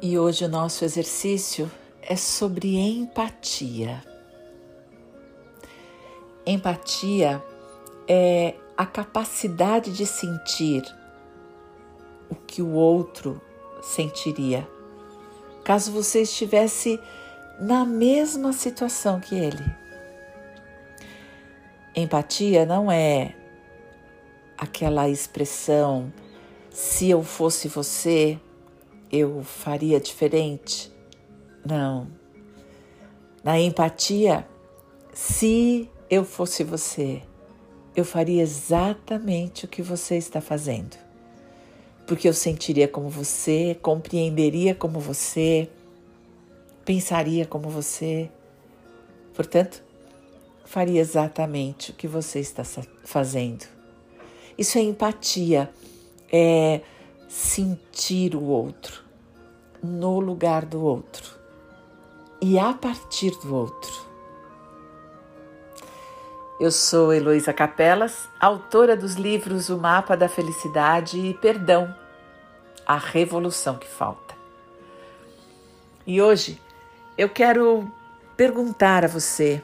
E hoje o nosso exercício é sobre empatia. Empatia é a capacidade de sentir o que o outro sentiria caso você estivesse na mesma situação que ele. Empatia não é aquela expressão se eu fosse você, eu faria diferente. Não. Na empatia, se eu fosse você, eu faria exatamente o que você está fazendo. Porque eu sentiria como você, compreenderia como você, pensaria como você. Portanto, faria exatamente o que você está fazendo. Isso é empatia, é sentir o outro no lugar do outro e a partir do outro. Eu sou Heloísa Capelas, autora dos livros O Mapa da Felicidade e Perdão, a Revolução que Falta. E hoje eu quero perguntar a você: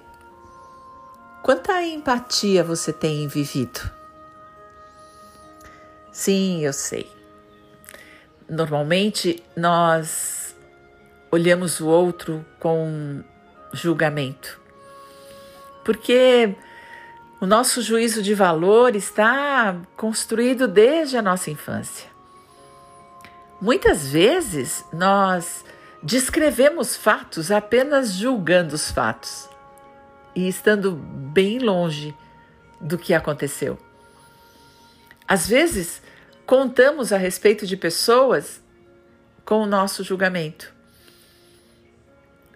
quanta empatia você tem vivido? Sim, eu sei. Normalmente nós olhamos o outro com julgamento, porque o nosso juízo de valor está construído desde a nossa infância. Muitas vezes nós descrevemos fatos apenas julgando os fatos e estando bem longe do que aconteceu. Às vezes, contamos a respeito de pessoas com o nosso julgamento.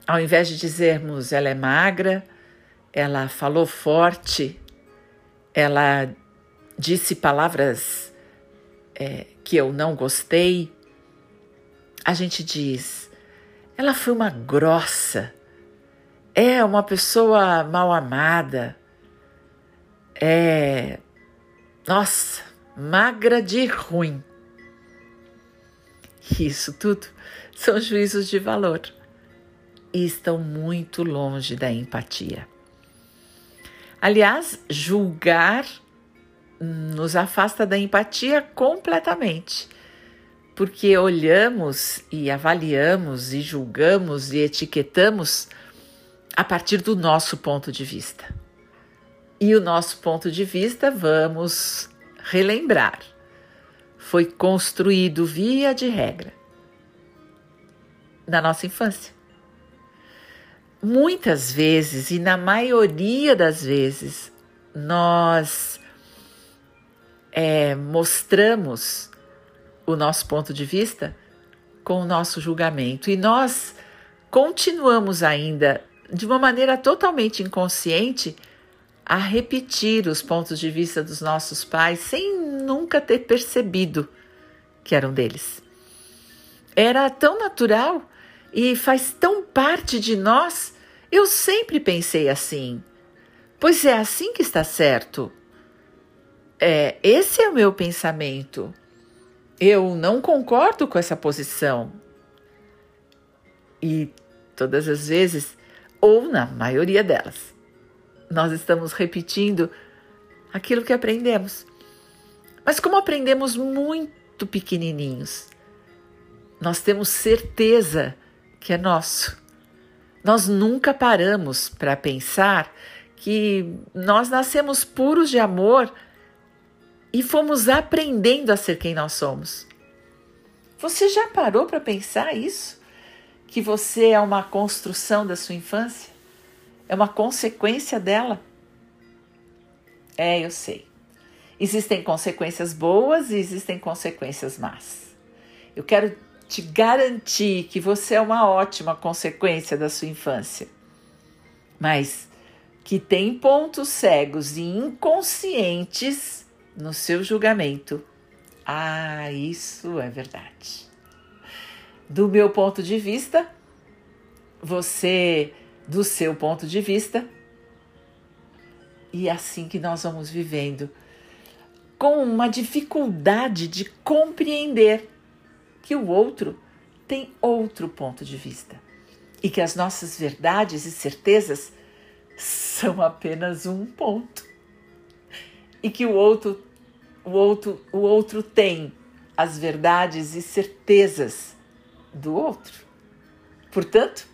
Ao invés de dizermos ela é magra, ela falou forte, ela disse palavras é, que eu não gostei, a gente diz ela foi uma grossa, é uma pessoa mal amada, é. Nossa, magra de ruim. Isso tudo são juízos de valor e estão muito longe da empatia. Aliás, julgar nos afasta da empatia completamente, porque olhamos e avaliamos e julgamos e etiquetamos a partir do nosso ponto de vista. E o nosso ponto de vista, vamos relembrar, foi construído via de regra. Na nossa infância. Muitas vezes, e na maioria das vezes, nós é, mostramos o nosso ponto de vista com o nosso julgamento. E nós continuamos ainda de uma maneira totalmente inconsciente a repetir os pontos de vista dos nossos pais sem nunca ter percebido que eram deles. Era tão natural e faz tão parte de nós. Eu sempre pensei assim. Pois é assim que está certo. É, esse é o meu pensamento. Eu não concordo com essa posição. E todas as vezes, ou na maioria delas, nós estamos repetindo aquilo que aprendemos. Mas como aprendemos muito pequenininhos, nós temos certeza que é nosso. Nós nunca paramos para pensar que nós nascemos puros de amor e fomos aprendendo a ser quem nós somos. Você já parou para pensar isso? Que você é uma construção da sua infância? É uma consequência dela. É, eu sei. Existem consequências boas e existem consequências más. Eu quero te garantir que você é uma ótima consequência da sua infância, mas que tem pontos cegos e inconscientes no seu julgamento. Ah, isso é verdade. Do meu ponto de vista, você do seu ponto de vista. E é assim que nós vamos vivendo, com uma dificuldade de compreender que o outro tem outro ponto de vista e que as nossas verdades e certezas são apenas um ponto e que o outro o outro o outro tem as verdades e certezas do outro. Portanto,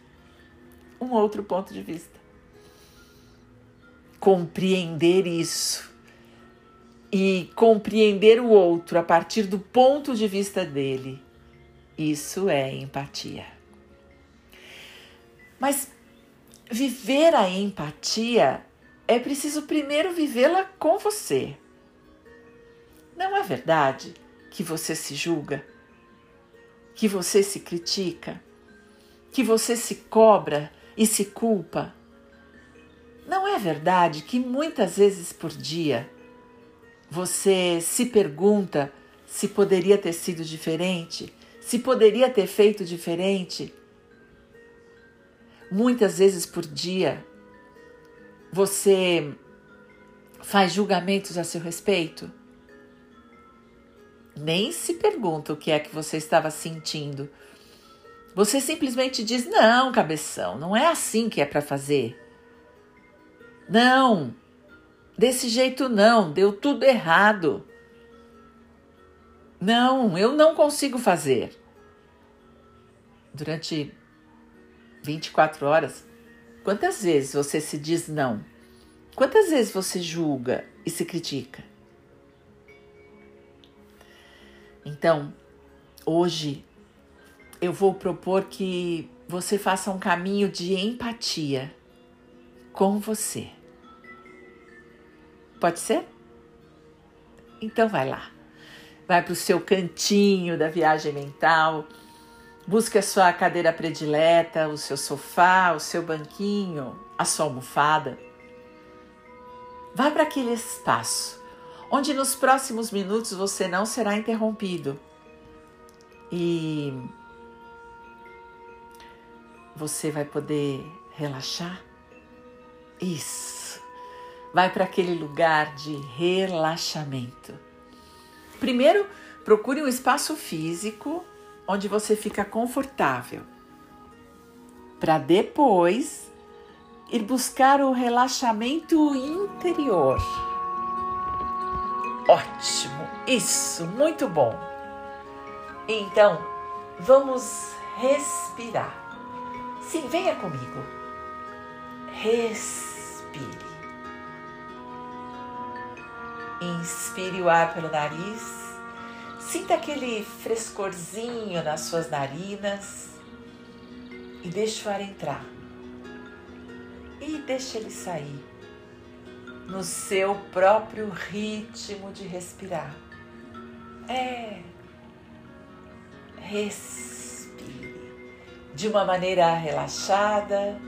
um outro ponto de vista. Compreender isso e compreender o outro a partir do ponto de vista dele, isso é empatia. Mas viver a empatia é preciso primeiro vivê-la com você. Não é verdade que você se julga, que você se critica, que você se cobra e se culpa? Não é verdade que muitas vezes por dia você se pergunta se poderia ter sido diferente, se poderia ter feito diferente? Muitas vezes por dia você faz julgamentos a seu respeito? Nem se pergunta o que é que você estava sentindo. Você simplesmente diz: não, cabeção, não é assim que é para fazer. Não, desse jeito não, deu tudo errado. Não, eu não consigo fazer. Durante 24 horas, quantas vezes você se diz não? Quantas vezes você julga e se critica? Então, hoje eu vou propor que você faça um caminho de empatia com você. Pode ser? Então vai lá. Vai para o seu cantinho da viagem mental. Busque a sua cadeira predileta, o seu sofá, o seu banquinho, a sua almofada. Vá para aquele espaço onde nos próximos minutos você não será interrompido. E você vai poder relaxar. Isso. Vai para aquele lugar de relaxamento. Primeiro, procure um espaço físico onde você fica confortável. Para depois ir buscar o relaxamento interior. Ótimo, isso, muito bom. Então, vamos respirar. Sim, venha comigo. Respire. Inspire o ar pelo nariz. Sinta aquele frescorzinho nas suas narinas e deixe o ar entrar. E deixe ele sair no seu próprio ritmo de respirar. É. Respire de uma maneira relaxada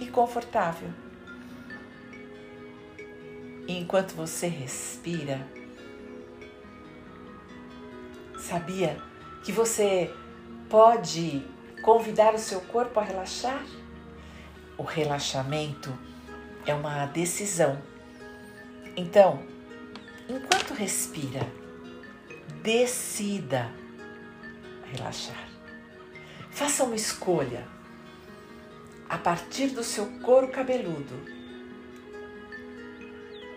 e confortável. E enquanto você respira, sabia que você pode convidar o seu corpo a relaxar? O relaxamento é uma decisão. Então, enquanto respira, decida relaxar. Faça uma escolha a partir do seu couro cabeludo.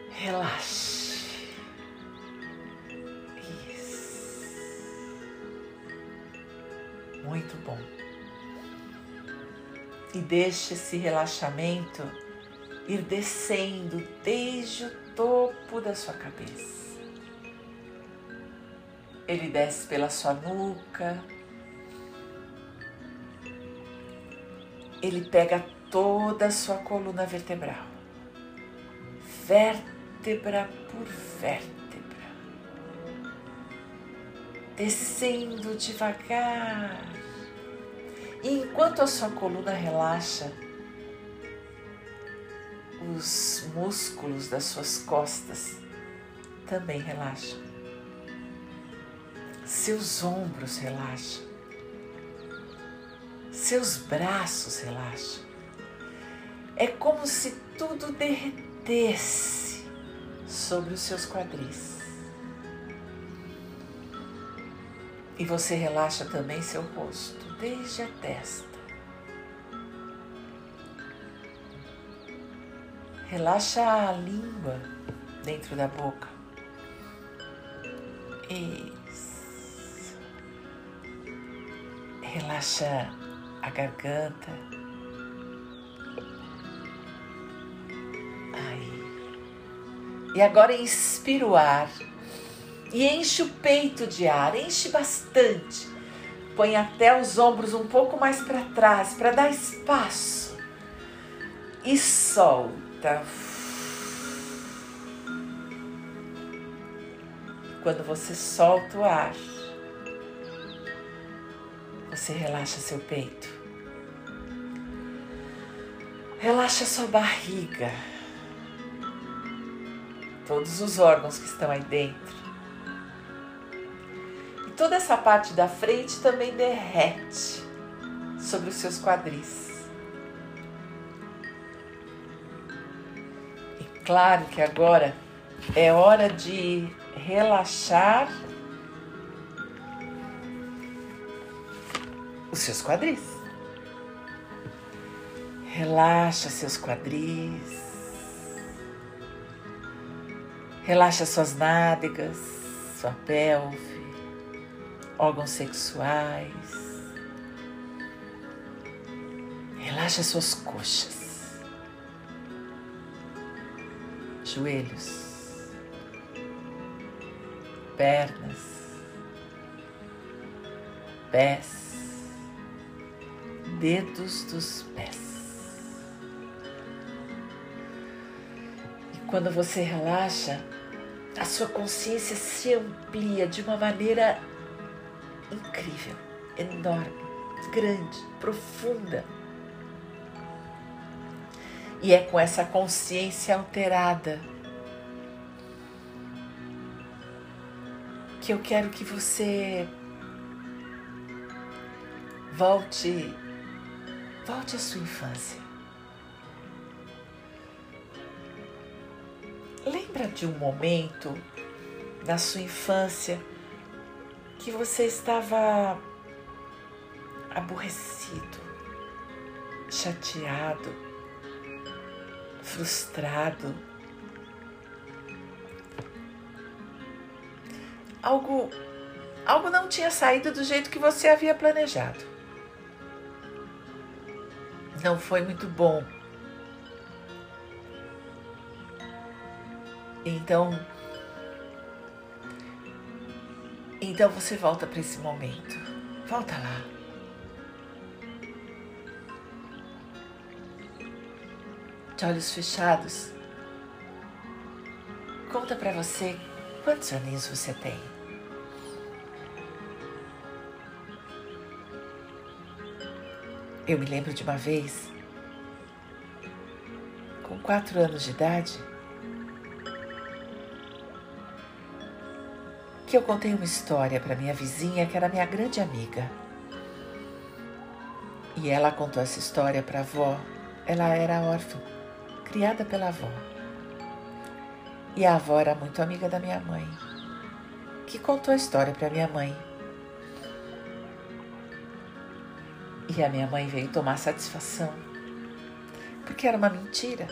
Relaxe. Isso. Muito bom. E deixe esse relaxamento ir descendo desde o topo da sua cabeça. Ele desce pela sua nuca, ele pega toda a sua coluna vertebral, vértebra por vértebra, descendo devagar. E enquanto a sua coluna relaxa, os músculos das suas costas também relaxam. Seus ombros relaxam seus braços relaxam. É como se tudo derretesse sobre os seus quadris. E você relaxa também seu rosto, desde a testa. Relaxa a língua dentro da boca. Isso. Relaxa a garganta. Aí. E agora inspira o ar e enche o peito de ar, enche bastante. Põe até os ombros um pouco mais para trás para dar espaço. E solta. Quando você solta o ar, você relaxa seu peito. Relaxa sua barriga. Todos os órgãos que estão aí dentro toda essa parte da frente também derrete sobre os seus quadris. E claro que agora é hora de relaxar os seus quadris. Relaxa seus quadris. Relaxa suas nádegas, sua pelve órgãos sexuais. Relaxa suas coxas, joelhos, pernas, pés, dedos dos pés. Quando você relaxa, a sua consciência se amplia de uma maneira incrível, enorme, grande, profunda. E é com essa consciência alterada que eu quero que você volte volte à sua infância. Lembra de um momento na sua infância que você estava aborrecido, chateado, frustrado. Algo algo não tinha saído do jeito que você havia planejado. Não foi muito bom. Então, Então você volta para esse momento. Volta lá. De olhos fechados. Conta para você quantos aninhos você tem. Eu me lembro de uma vez, com quatro anos de idade, que eu contei uma história para minha vizinha que era minha grande amiga. E ela contou essa história para a avó. Ela era órfã, criada pela avó. E a avó era muito amiga da minha mãe, que contou a história para minha mãe. E a minha mãe veio tomar satisfação, porque era uma mentira.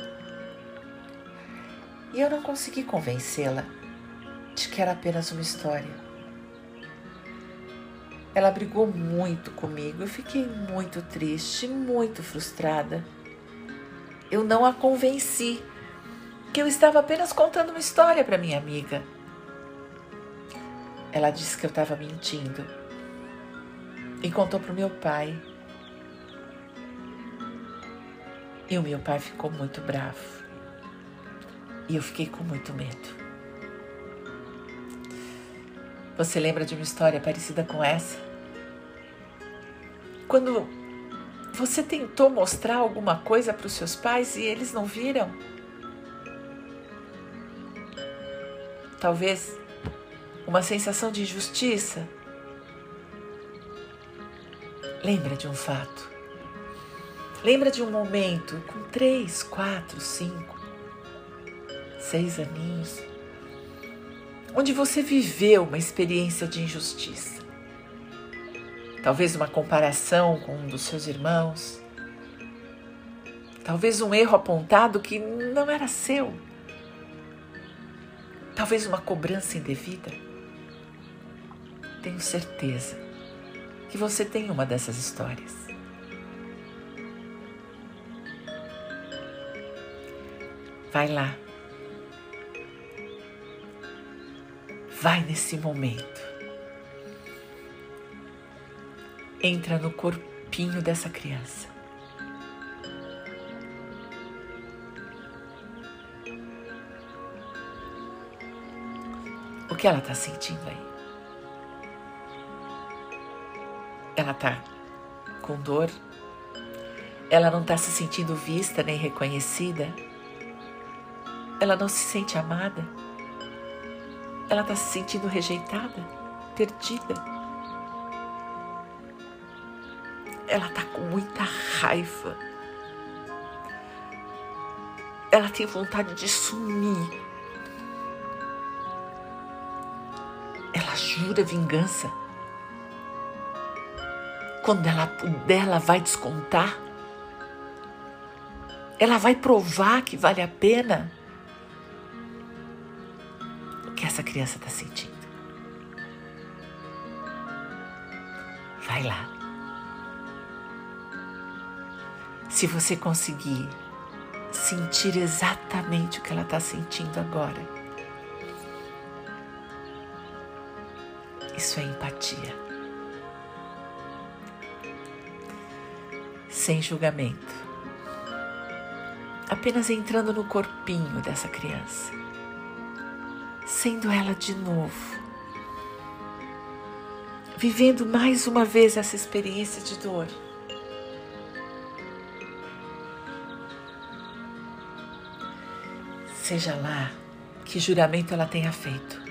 E eu não consegui convencê-la de que era apenas uma história. Ela brigou muito comigo, eu fiquei muito triste, muito frustrada. Eu não a convenci que eu estava apenas contando uma história para minha amiga. Ela disse que eu estava mentindo e contou para o meu pai. E o meu pai ficou muito bravo. E eu fiquei com muito medo. Você lembra de uma história parecida com essa? Quando você tentou mostrar alguma coisa para os seus pais e eles não viram? Talvez uma sensação de injustiça? Lembra de um fato. Lembra de um momento com três, quatro, cinco, seis aninhos onde você viveu uma experiência de injustiça. talvez uma comparação com um dos seus irmãos, talvez um erro apontado que não era seu, talvez uma cobrança indevida. Tenho certeza que você tem uma dessas histórias. Vai lá. Vai nesse momento. Entra no corpinho dessa criança. O que ela está sentindo aí? Ela está com dor? Ela não está se sentindo vista nem reconhecida? Ela não se sente amada? Ela está se sentindo rejeitada, perdida? Ela está com muita raiva. Ela tem vontade de sumir. Ela jura vingança. Quando ela puder, ela vai descontar. Ela vai provar que vale a pena essa criança está sentindo. Vai lá. Se você conseguir sentir exatamente o que ela está sentindo agora, isso é empatia. sem julgamento, apenas entrando no corpinho dessa criança, sendo ela de novo, vivendo mais uma vez essa experiência de dor. Seja lá que juramento ela tenha feito.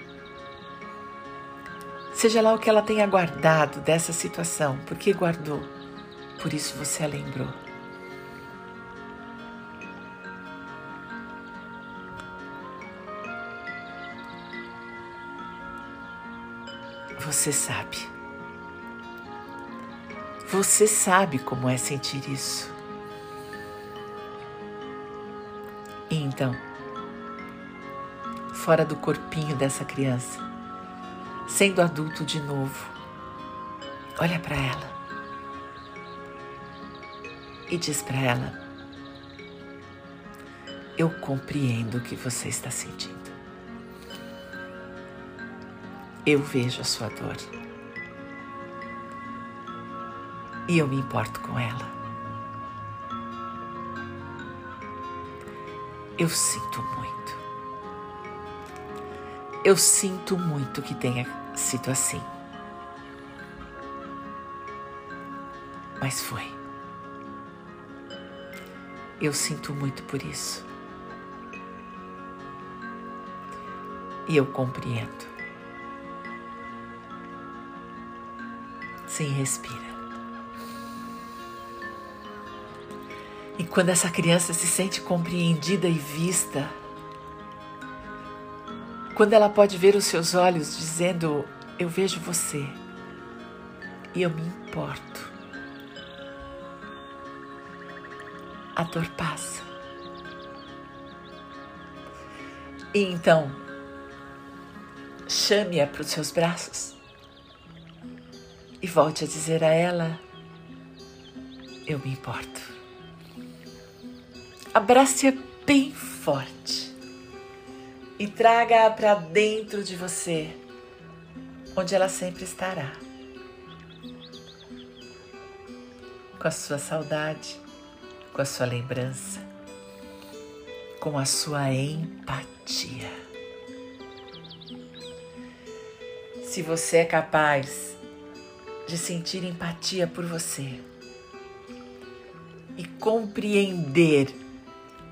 Seja lá o que ela tenha guardado dessa situação, porque guardou por isso você a lembrou. Você sabe. Você sabe como é sentir isso. E então, fora do corpinho dessa criança, sendo adulto de novo, olha para ela e diz para ela: Eu compreendo o que você está sentindo. Eu vejo a sua dor. E eu me importo com ela. Eu sinto muito. Eu sinto muito que tenha sido assim. Mas foi. Eu sinto muito por isso. E eu compreendo. Sim, respira. E quando essa criança se sente compreendida e vista, quando ela pode ver os seus olhos dizendo: Eu vejo você e eu me importo. a dor passa. E então, chame-a para os seus braços e volte a dizer a ela: Eu me importo. Abrace-a bem forte e traga-a para dentro de você, onde ela sempre estará. Com a sua saudade, com a sua lembrança, com a sua empatia. Se você é capaz de sentir empatia por você e compreender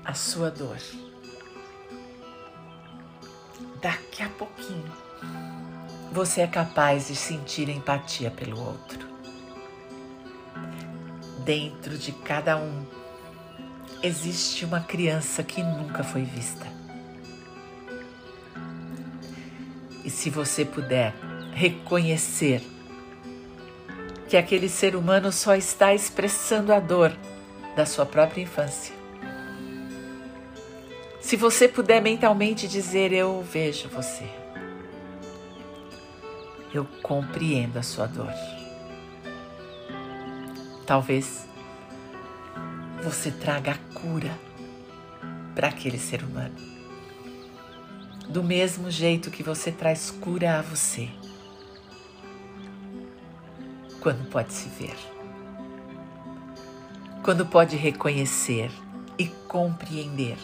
a sua dor, daqui a pouquinho você é capaz de sentir empatia pelo outro. Dentro de cada um existe uma criança que nunca foi vista. E se você puder reconhecer que aquele ser humano só está expressando a dor da sua própria infância. Se você puder mentalmente dizer: Eu vejo você, eu compreendo a sua dor. Talvez você traga a cura para aquele ser humano. Do mesmo jeito que você traz cura a você. Quando pode se ver. Quando pode reconhecer e compreender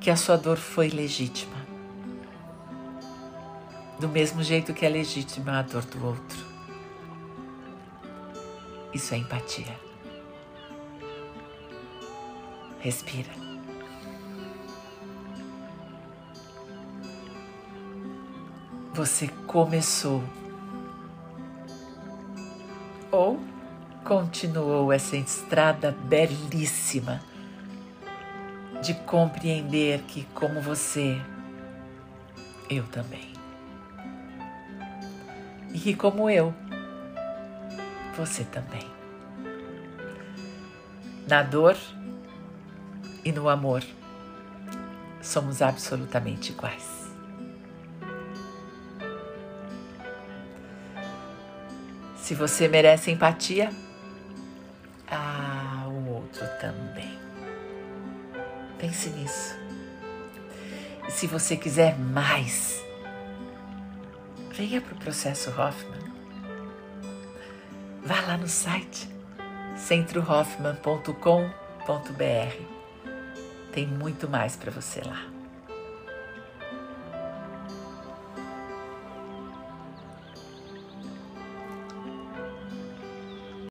que a sua dor foi legítima. Do mesmo jeito que é legítima a dor do outro. Isso é empatia. Respira. Você começou ou continuou essa estrada belíssima de compreender que, como você, eu também. E que, como eu, você também. Na dor e no amor, somos absolutamente iguais. Se você merece empatia, ah, o outro também. Pense nisso. E se você quiser mais, venha para o processo Hoffman. Vá lá no site centrohoffman.com.br. Tem muito mais para você lá.